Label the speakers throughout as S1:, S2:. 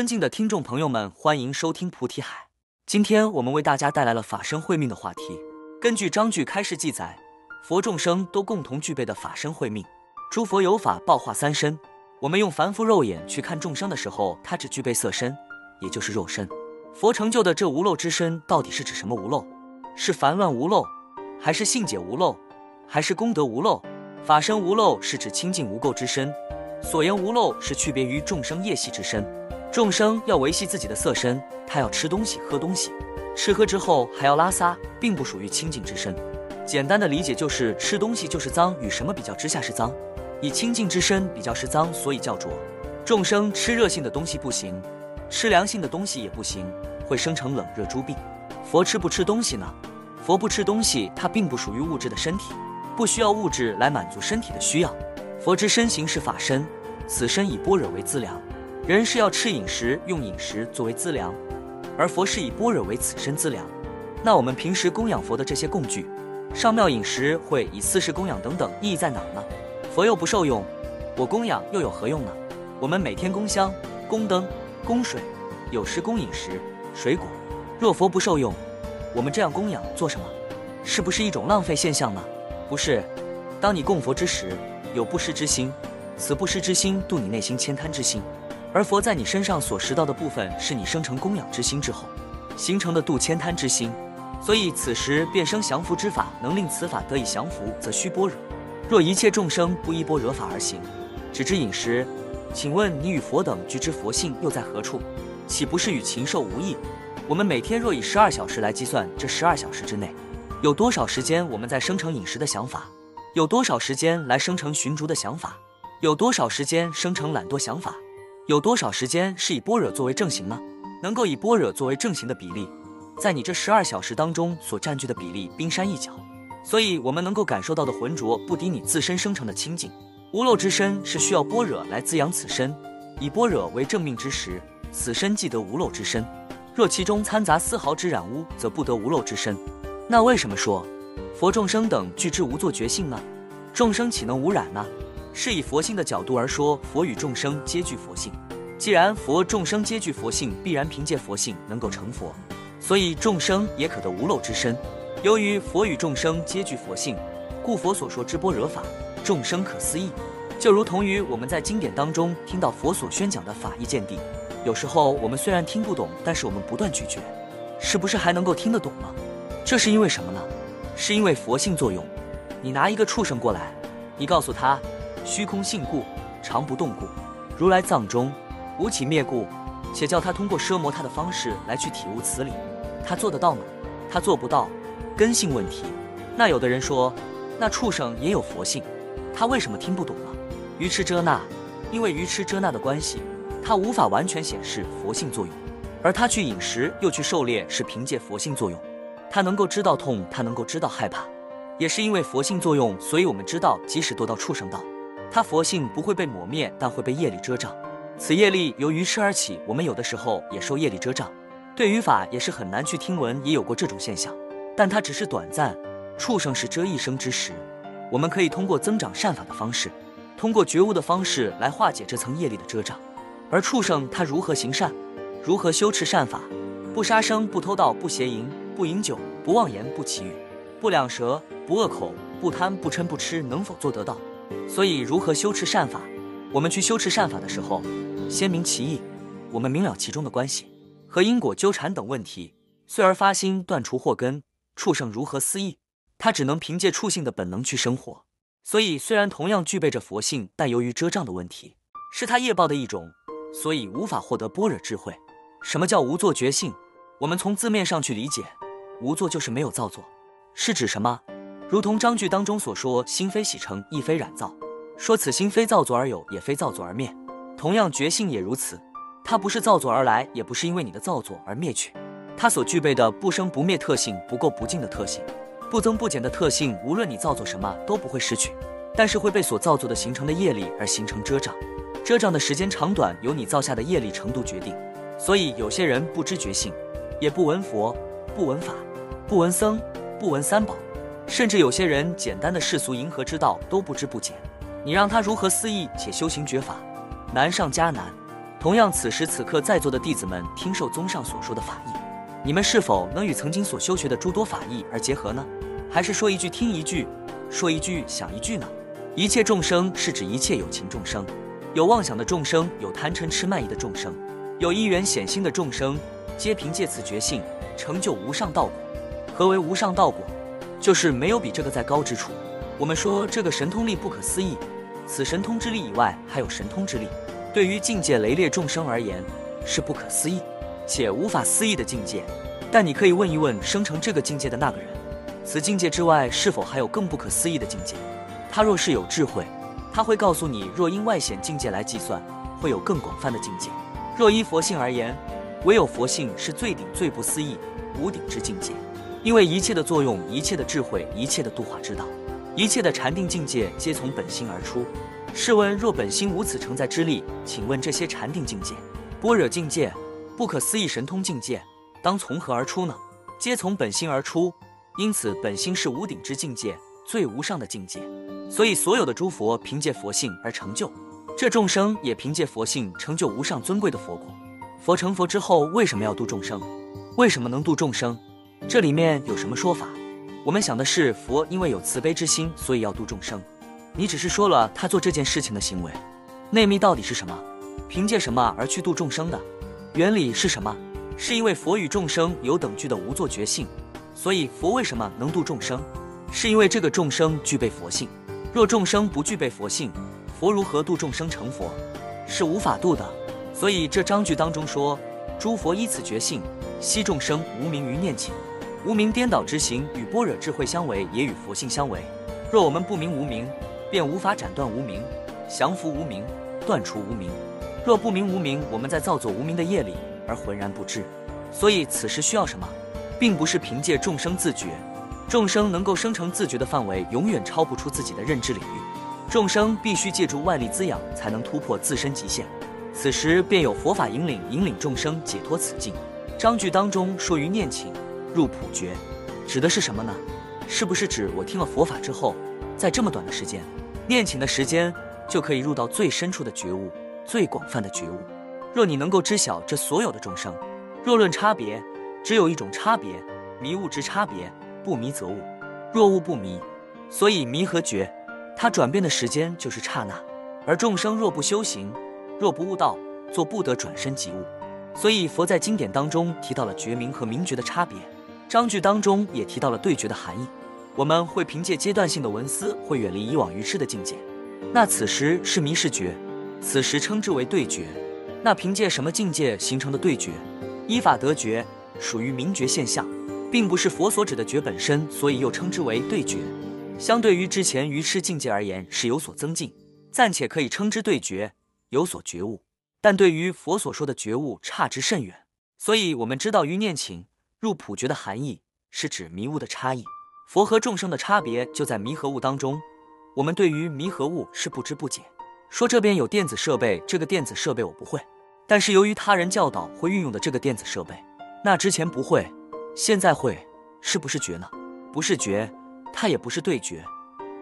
S1: 尊敬的听众朋友们，欢迎收听菩提海。今天我们为大家带来了法身慧命的话题。根据章句开示记载，佛众生都共同具备的法身慧命。诸佛有法报化三身，我们用凡夫肉眼去看众生的时候，他只具备色身，也就是肉身。佛成就的这无漏之身，到底是指什么无漏？是烦乱无漏，还是性解无漏，还是功德无漏？法身无漏是指清净无垢之身，所言无漏是区别于众生业系之身。众生要维系自己的色身，他要吃东西、喝东西，吃喝之后还要拉撒，并不属于清净之身。简单的理解就是吃东西就是脏，与什么比较之下是脏？以清净之身比较是脏，所以叫浊。众生吃热性的东西不行，吃凉性的东西也不行，会生成冷热诸病。佛吃不吃东西呢？佛不吃东西，它并不属于物质的身体，不需要物质来满足身体的需要。佛之身形是法身，此身以般若为资粮。人是要吃饮食，用饮食作为资粮，而佛是以般若为此身资粮。那我们平时供养佛的这些供具，上庙饮食会以四时供养等等，意义在哪呢？佛又不受用，我供养又有何用呢？我们每天供香、供灯、供水，有时供饮食、水果。若佛不受用，我们这样供养做什么？是不是一种浪费现象呢？不是。当你供佛之时，有不施之心，此不施之心度你内心悭贪之心。而佛在你身上所识到的部分，是你生成供养之心之后形成的度千贪之心，所以此时便生降伏之法，能令此法得以降伏，则须般若。若一切众生不依般若法而行，只知饮食，请问你与佛等具知佛性又在何处？岂不是与禽兽无异？我们每天若以十二小时来计算，这十二小时之内，有多少时间我们在生成饮食的想法？有多少时间来生成寻逐的想法？有多少时间生成懒惰想法？有多少时间是以般若作为正行呢？能够以般若作为正行的比例，在你这十二小时当中所占据的比例，冰山一角。所以，我们能够感受到的浑浊，不敌你自身生成的清净。无漏之身是需要般若来滋养此身，以般若为正命之时，此身即得无漏之身。若其中掺杂丝毫之染污，则不得无漏之身。那为什么说佛众生等具知无作觉性呢？众生岂能无染呢？是以佛性的角度而说，佛与众生皆具佛性。既然佛众生皆具佛性，必然凭借佛性能够成佛，所以众生也可得无漏之身。由于佛与众生皆具佛性，故佛所说之般若法，众生可思议。就如同于我们在经典当中听到佛所宣讲的法义见地，有时候我们虽然听不懂，但是我们不断咀嚼，是不是还能够听得懂呢？这是因为什么呢？是因为佛性作用。你拿一个畜生过来，你告诉他。虚空性故，常不动故，如来藏中无起灭故，且叫他通过奢摩他的方式来去体悟此理，他做得到吗？他做不到，根性问题。那有的人说，那畜生也有佛性，他为什么听不懂呢？愚痴遮那，因为愚痴遮那的关系，他无法完全显示佛性作用，而他去饮食又去狩猎是凭借佛性作用，他能够知道痛，他能够知道害怕，也是因为佛性作用，所以我们知道，即使堕到畜生道。他佛性不会被抹灭，但会被业力遮障。此业力由愚痴而起，我们有的时候也受业力遮障，对于法也是很难去听闻，也有过这种现象。但它只是短暂。畜生是遮一生之时，我们可以通过增长善法的方式，通过觉悟的方式来化解这层业力的遮障。而畜生他如何行善，如何修持善法？不杀生，不偷盗，不邪淫，不饮酒，不妄言，不绮语，不两舌，不恶口，不贪，不嗔，不痴，能否做得到？所以，如何修持善法？我们去修持善法的时候，先明其意，我们明了其中的关系和因果纠缠等问题，遂而发心断除祸根。畜生如何思议？他只能凭借畜性的本能去生活。所以，虽然同样具备着佛性，但由于遮障的问题，是他业报的一种，所以无法获得般若智慧。什么叫无作觉性？我们从字面上去理解，无作就是没有造作，是指什么？如同章句当中所说，心非洗成，亦非染造。说此心非造作而有，也非造作而灭。同样，觉性也如此，它不是造作而来，也不是因为你的造作而灭去。它所具备的不生不灭特性，不垢不净的特性，不增不减的特性，无论你造作什么都不会失去，但是会被所造作的形成的业力而形成遮障。遮障的时间长短，由你造下的业力程度决定。所以有些人不知觉性，也不闻佛，不闻法，不闻僧，不闻三宝。甚至有些人简单的世俗迎合之道都不知不解，你让他如何思议且修行觉法，难上加难。同样，此时此刻在座的弟子们听受宗上所说的法义，你们是否能与曾经所修学的诸多法义而结合呢？还是说一句听一句，说一句想一句呢？一切众生是指一切有情众生，有妄想的众生，有贪嗔痴慢疑的众生，有一缘显心的众生，皆凭借此觉性成就无上道果。何为无上道果？就是没有比这个再高之处。我们说这个神通力不可思议，此神通之力以外还有神通之力，对于境界雷烈众生而言是不可思议且无法思议的境界。但你可以问一问生成这个境界的那个人，此境界之外是否还有更不可思议的境界？他若是有智慧，他会告诉你，若因外显境界来计算，会有更广泛的境界。若依佛性而言，唯有佛性是最顶、最不思议、无顶之境界，因为一切的作用、一切的智慧、一切的度化之道。一切的禅定境界皆从本心而出。试问，若本心无此承载之力，请问这些禅定境界、般若境界、不可思议神通境界，当从何而出呢？皆从本心而出。因此，本心是无顶之境界，最无上的境界。所以，所有的诸佛凭借佛性而成就，这众生也凭借佛性成就无上尊贵的佛果。佛成佛之后，为什么要度众生？为什么能度众生？这里面有什么说法？我们想的是，佛因为有慈悲之心，所以要度众生。你只是说了他做这件事情的行为，内密到底是什么？凭借什么而去度众生的？原理是什么？是因为佛与众生有等距的无作觉性，所以佛为什么能度众生？是因为这个众生具备佛性。若众生不具备佛性，佛如何度众生成佛？是无法度的。所以这章句当中说，诸佛依此觉性，悉众生无名于念起。无名颠倒之行与般若智慧相违，也与佛性相违。若我们不明无名，便无法斩断无名，降服无名，断除无名。若不明无名，我们在造作无名的业里而浑然不知。所以此时需要什么，并不是凭借众生自觉，众生能够生成自觉的范围永远超不出自己的认知领域。众生必须借助外力滋养，才能突破自身极限。此时便有佛法引领，引领众生解脱此境。章句当中说于念情。入普觉，指的是什么呢？是不是指我听了佛法之后，在这么短的时间，念请的时间就可以入到最深处的觉悟、最广泛的觉悟？若你能够知晓这所有的众生，若论差别，只有一种差别，迷悟之差别，不迷则悟，若悟不迷，所以迷和觉，它转变的时间就是刹那。而众生若不修行，若不悟道，做不得转身即悟。所以佛在经典当中提到了觉明和明觉的差别。章句当中也提到了对决的含义。我们会凭借阶段性的文思，会远离以往愚痴的境界。那此时是迷失觉，此时称之为对决。那凭借什么境界形成的对决？依法得觉，属于明觉现象，并不是佛所指的觉本身，所以又称之为对觉。相对于之前愚痴境界而言，是有所增进，暂且可以称之对觉，有所觉悟。但对于佛所说的觉悟，差之甚远。所以，我们知道于念情。入普觉的含义是指迷悟的差异，佛和众生的差别就在迷和悟当中。我们对于迷和悟是不知不解。说这边有电子设备，这个电子设备我不会，但是由于他人教导会运用的这个电子设备，那之前不会，现在会，是不是觉呢？不是觉，它也不是对觉，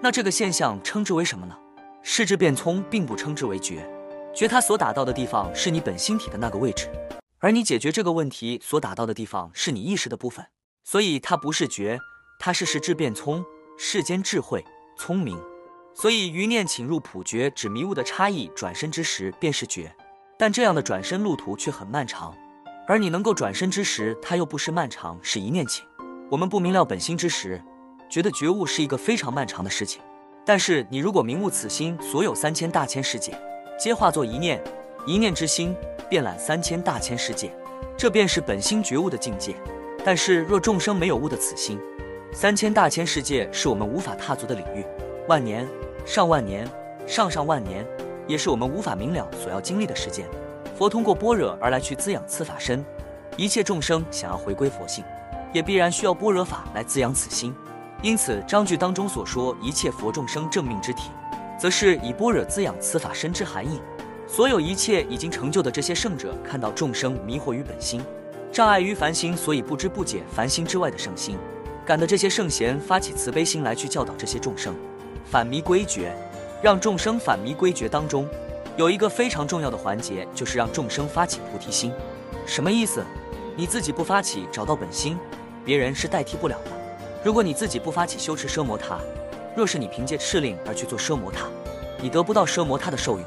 S1: 那这个现象称之为什么呢？视之变聪，并不称之为觉，觉它所打到的地方是你本心体的那个位置。而你解决这个问题所打到的地方是你意识的部分，所以它不是觉，它是识智变聪，世间智慧聪明。所以余念请入普觉，指迷雾的差异，转身之时便是觉。但这样的转身路途却很漫长，而你能够转身之时，它又不是漫长，是一念请。我们不明了本心之时，觉得觉悟是一个非常漫长的事情。但是你如果明悟此心，所有三千大千世界，皆化作一念，一念之心。遍览三千大千世界，这便是本心觉悟的境界。但是若众生没有悟的此心，三千大千世界是我们无法踏足的领域，万年、上万年、上上万年，也是我们无法明了所要经历的时间。佛通过般若而来去滋养此法身，一切众生想要回归佛性，也必然需要般若法来滋养此心。因此章句当中所说一切佛众生正命之体，则是以般若滋养此法身之含义。所有一切已经成就的这些圣者，看到众生迷惑于本心，障碍于凡心，所以不知不解凡心之外的圣心，感得这些圣贤发起慈悲心来去教导这些众生，反迷归觉，让众生反迷归觉当中，有一个非常重要的环节，就是让众生发起菩提心。什么意思？你自己不发起，找到本心，别人是代替不了的。如果你自己不发起修持奢摩他，若是你凭借敕令而去做奢摩他，你得不到奢摩他的受用。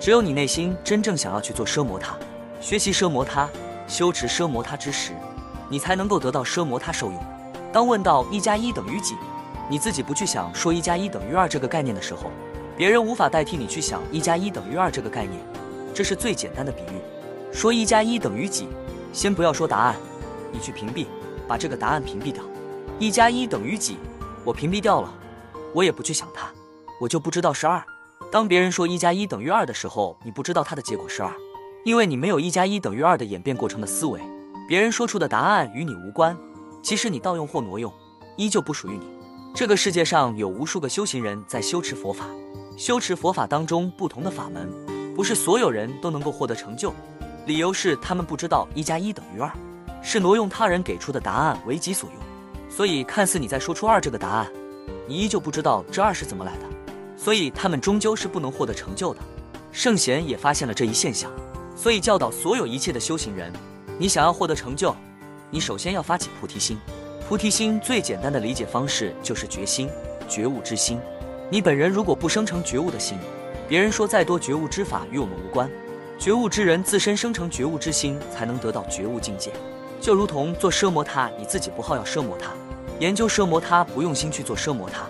S1: 只有你内心真正想要去做奢摩他，学习奢摩他，修持奢摩他之时，你才能够得到奢摩他受用。当问到一加一等于几，你自己不去想说一加一等于二这个概念的时候，别人无法代替你去想一加一等于二这个概念。这是最简单的比喻。说一加一等于几，先不要说答案，你去屏蔽，把这个答案屏蔽掉。一加一等于几，我屏蔽掉了，我也不去想它，我就不知道是二。当别人说一加一等于二的时候，你不知道它的结果是二，因为你没有一加一等于二的演变过程的思维。别人说出的答案与你无关，即使你盗用或挪用，依旧不属于你。这个世界上有无数个修行人在修持佛法，修持佛法当中不同的法门，不是所有人都能够获得成就。理由是他们不知道一加一等于二，是挪用他人给出的答案为己所用。所以看似你在说出二这个答案，你依旧不知道这二是怎么来的。所以他们终究是不能获得成就的。圣贤也发现了这一现象，所以教导所有一切的修行人：你想要获得成就，你首先要发起菩提心。菩提心最简单的理解方式就是觉心、觉悟之心。你本人如果不生成觉悟的心，别人说再多觉悟之法与我们无关。觉悟之人自身生成觉悟之心，才能得到觉悟境界。就如同做奢摩他，你自己不好要奢摩他，研究奢摩他，不用心去做奢摩他。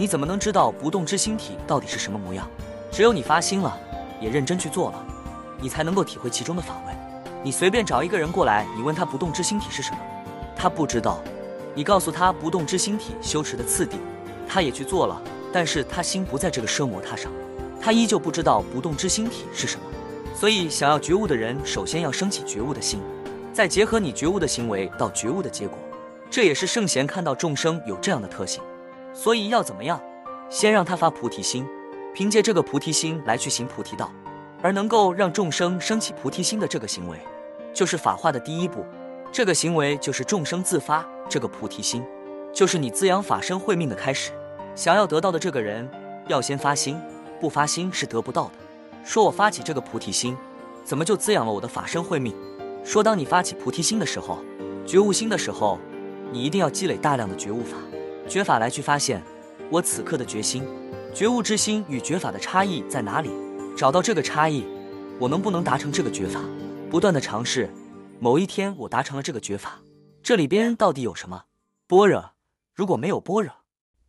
S1: 你怎么能知道不动之心体到底是什么模样？只有你发心了，也认真去做了，你才能够体会其中的法味。你随便找一个人过来，你问他不动之心体是什么，他不知道。你告诉他不动之心体修持的次第，他也去做了，但是他心不在这个奢摩他上，他依旧不知道不动之心体是什么。所以，想要觉悟的人，首先要升起觉悟的心，再结合你觉悟的行为到觉悟的结果。这也是圣贤看到众生有这样的特性。所以要怎么样？先让他发菩提心，凭借这个菩提心来去行菩提道，而能够让众生升起菩提心的这个行为，就是法化的第一步。这个行为就是众生自发这个菩提心，就是你滋养法身慧命的开始。想要得到的这个人，要先发心，不发心是得不到的。说我发起这个菩提心，怎么就滋养了我的法身慧命？说当你发起菩提心的时候，觉悟心的时候，你一定要积累大量的觉悟法。觉法来去发现，我此刻的决心、觉悟之心与觉法的差异在哪里？找到这个差异，我能不能达成这个觉法？不断的尝试，某一天我达成了这个觉法，这里边到底有什么？般若，如果没有般若，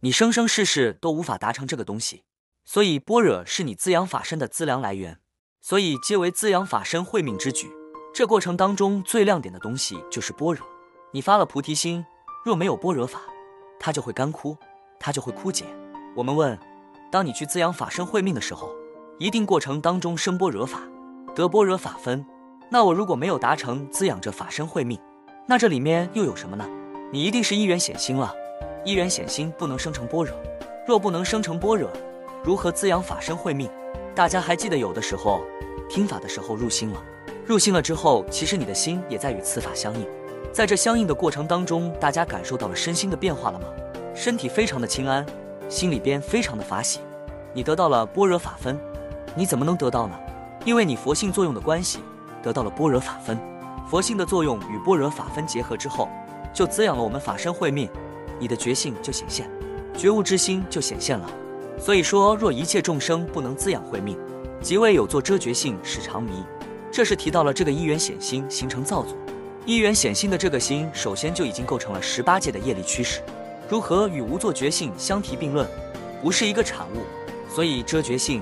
S1: 你生生世世都无法达成这个东西。所以般若是你滋养法身的资粮来源，所以皆为滋养法身慧命之举。这过程当中最亮点的东西就是般若。你发了菩提心，若没有般若法。它就会干枯，它就会枯竭。我们问：当你去滋养法身慧命的时候，一定过程当中生般若法，得般若法分。那我如果没有达成滋养这法身慧命，那这里面又有什么呢？你一定是一元显心了。一元显心不能生成般若，若不能生成般若，如何滋养法身慧命？大家还记得有的时候听法的时候入心了，入心了之后，其实你的心也在与此法相应。在这相应的过程当中，大家感受到了身心的变化了吗？身体非常的清安，心里边非常的法喜。你得到了般若法分，你怎么能得到呢？因为你佛性作用的关系，得到了般若法分。佛性的作用与般若法分结合之后，就滋养了我们法身慧命，你的觉性就显现，觉悟之心就显现了。所以说，若一切众生不能滋养慧命，即为有作遮觉性使长迷。这是提到了这个一元显心形成造作。一元显心的这个心，首先就已经构成了十八界的业力驱使。如何与无作觉性相提并论，不是一个产物。所以遮觉性，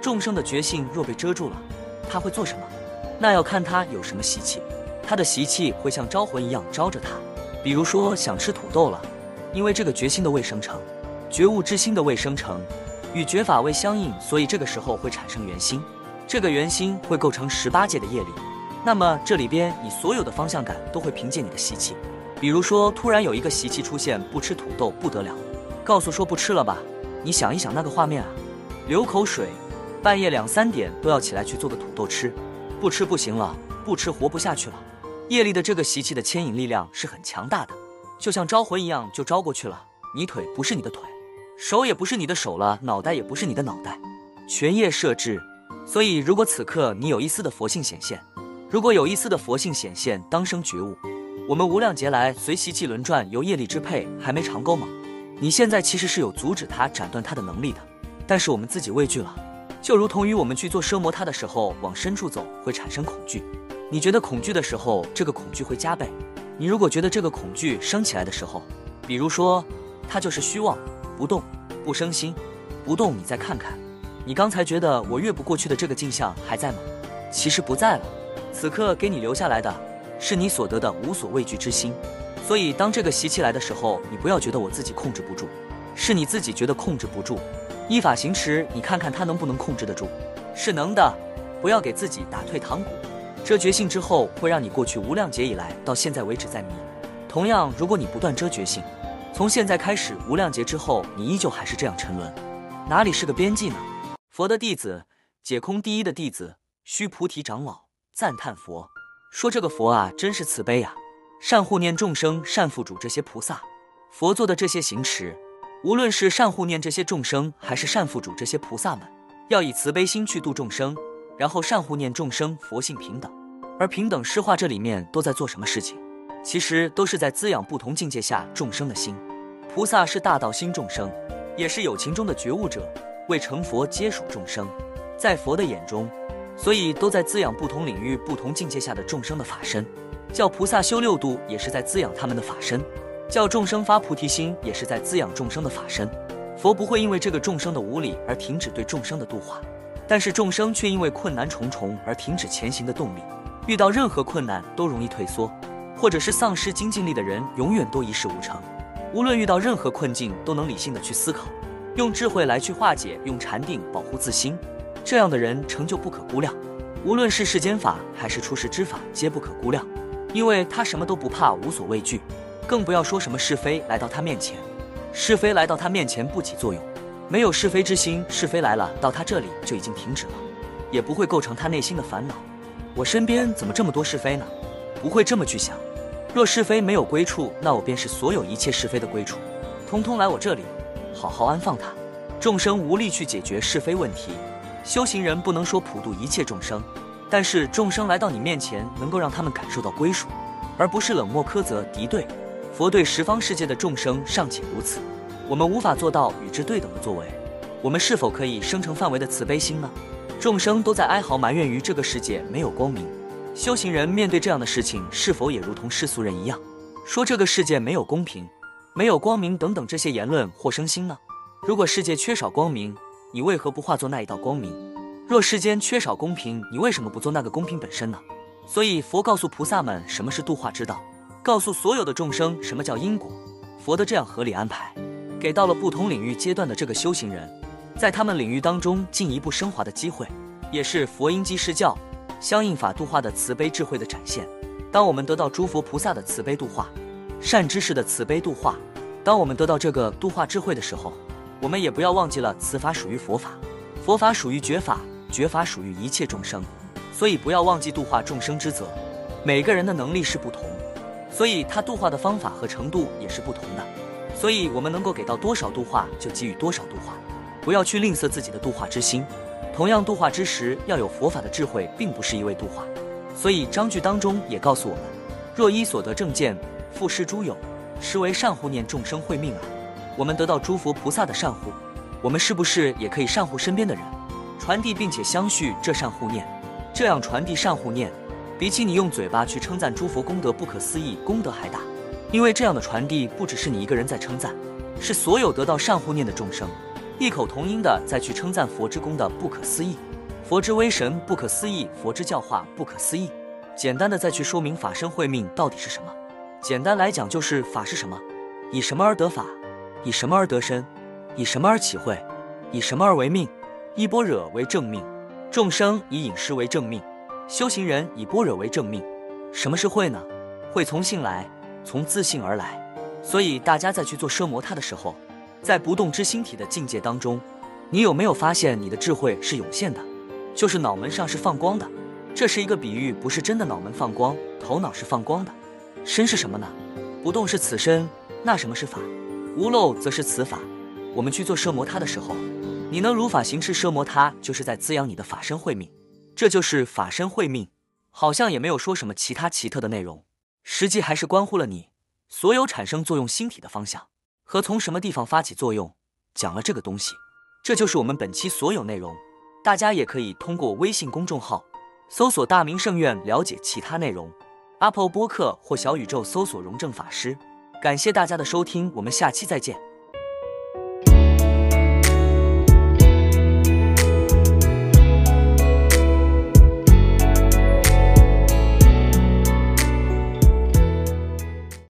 S1: 众生的觉性若被遮住了，他会做什么？那要看他有什么习气。他的习气会像招魂一样招着他。比如说想吃土豆了，因为这个觉心的未生成，觉悟之心的未生成，与觉法未相应，所以这个时候会产生圆心。这个圆心会构成十八界的业力。那么这里边你所有的方向感都会凭借你的习气，比如说突然有一个习气出现，不吃土豆不得了，告诉说不吃了吧，你想一想那个画面啊，流口水，半夜两三点都要起来去做个土豆吃，不吃不行了，不吃活不下去了。业力的这个习气的牵引力量是很强大的，就像招魂一样就招过去了。你腿不是你的腿，手也不是你的手了，脑袋也不是你的脑袋，全业设置。所以，如果此刻你有一丝的佛性显现，如果有一丝的佛性显现，当生觉悟，我们无量劫来随习气轮转，由业力支配，还没尝够吗？你现在其实是有阻止他、斩断他的能力的，但是我们自己畏惧了，就如同于我们去做奢摩他的时候，往深处走会产生恐惧。你觉得恐惧的时候，这个恐惧会加倍；你如果觉得这个恐惧升起来的时候，比如说它就是虚妄不动不生心，不动，你再看看，你刚才觉得我越不过去的这个镜像还在吗？其实不在了。此刻给你留下来的是你所得的无所畏惧之心。所以当这个习气来的时候，你不要觉得我自己控制不住，是你自己觉得控制不住。依法行持，你看看他能不能控制得住？是能的。不要给自己打退堂鼓。遮觉性之后，会让你过去无量劫以来到现在为止在迷。同样，如果你不断遮觉性，从现在开始无量劫之后，你依旧还是这样沉沦，哪里是个边际呢？佛的弟子，解空第一的弟子，须菩提长老赞叹佛，说这个佛啊，真是慈悲呀，善护念众生，善付主这些菩萨。佛做的这些行持，无论是善护念这些众生，还是善付主这些菩萨们，要以慈悲心去度众生，然后善护念众生，佛性平等。而平等施化这里面都在做什么事情？其实都是在滋养不同境界下众生的心。菩萨是大道心众生，也是有情中的觉悟者，为成佛皆属众生，在佛的眼中，所以都在滋养不同领域、不同境界下的众生的法身。叫菩萨修六度，也是在滋养他们的法身；叫众生发菩提心，也是在滋养众生的法身。佛不会因为这个众生的无理而停止对众生的度化，但是众生却因为困难重重而停止前行的动力。遇到任何困难都容易退缩，或者是丧失精进力的人，永远都一事无成。无论遇到任何困境，都能理性的去思考，用智慧来去化解，用禅定保护自心。这样的人成就不可估量。无论是世间法还是出世之法，皆不可估量，因为他什么都不怕，无所畏惧，更不要说什么是非来到他面前。是非来到他面前不起作用，没有是非之心，是非来了到他这里就已经停止了，也不会构成他内心的烦恼。我身边怎么这么多是非呢？不会这么去想。若是非没有归处，那我便是所有一切是非的归处，通通来我这里，好好安放它。众生无力去解决是非问题，修行人不能说普度一切众生，但是众生来到你面前，能够让他们感受到归属，而不是冷漠苛责敌对。佛对十方世界的众生尚且如此，我们无法做到与之对等的作为，我们是否可以生成范围的慈悲心呢？众生都在哀嚎埋怨于这个世界没有光明，修行人面对这样的事情，是否也如同世俗人一样，说这个世界没有公平、没有光明等等这些言论或生心呢？如果世界缺少光明，你为何不化作那一道光明？若世间缺少公平，你为什么不做那个公平本身呢？所以佛告诉菩萨们什么是度化之道，告诉所有的众生什么叫因果。佛的这样合理安排，给到了不同领域阶段的这个修行人。在他们领域当中进一步升华的机会，也是佛因机施教、相应法度化的慈悲智慧的展现。当我们得到诸佛菩萨的慈悲度化、善知识的慈悲度化，当我们得到这个度化智慧的时候，我们也不要忘记了此法属于佛法，佛法属于觉法，觉法属于一切众生，所以不要忘记度化众生之责。每个人的能力是不同，所以他度化的方法和程度也是不同的，所以我们能够给到多少度化就给予多少度化。不要去吝啬自己的度化之心，同样度化之时要有佛法的智慧，并不是一味度化。所以章句当中也告诉我们：若依所得正见，复施诸有，实为善护念众生慧命耳。我们得到诸佛菩萨的善护，我们是不是也可以善护身边的人，传递并且相续这善护念？这样传递善护念，比起你用嘴巴去称赞诸佛功德不可思议，功德还大。因为这样的传递不只是你一个人在称赞，是所有得到善护念的众生。异口同音的再去称赞佛之功的不可思议，佛之威神不可思议，佛之教化不可思议。简单的再去说明法身慧命到底是什么？简单来讲就是法是什么？以什么而得法？以什么而得身？以什么而起慧？以什么而为命？以般若为正命，众生以饮食为正命，修行人以般若为正命。什么是慧呢？慧从性来，从自信而来。所以大家在去做奢摩他的时候。在不动之心体的境界当中，你有没有发现你的智慧是涌现的？就是脑门上是放光的。这是一个比喻，不是真的脑门放光，头脑是放光的。身是什么呢？不动是此身。那什么是法？无漏则是此法。我们去做摄摩他的时候，你能如法行持摄摩他，就是在滋养你的法身慧命。这就是法身慧命，好像也没有说什么其他奇特的内容，实际还是关乎了你所有产生作用星体的方向和从什么地方发起作用。讲了这个东西，这就是我们本期所有内容。大家也可以通过微信公众号搜索“大明圣院”了解其他内容。Apple 播客或小宇宙搜索“荣正法师”。感谢大家的收听，我们下期再见。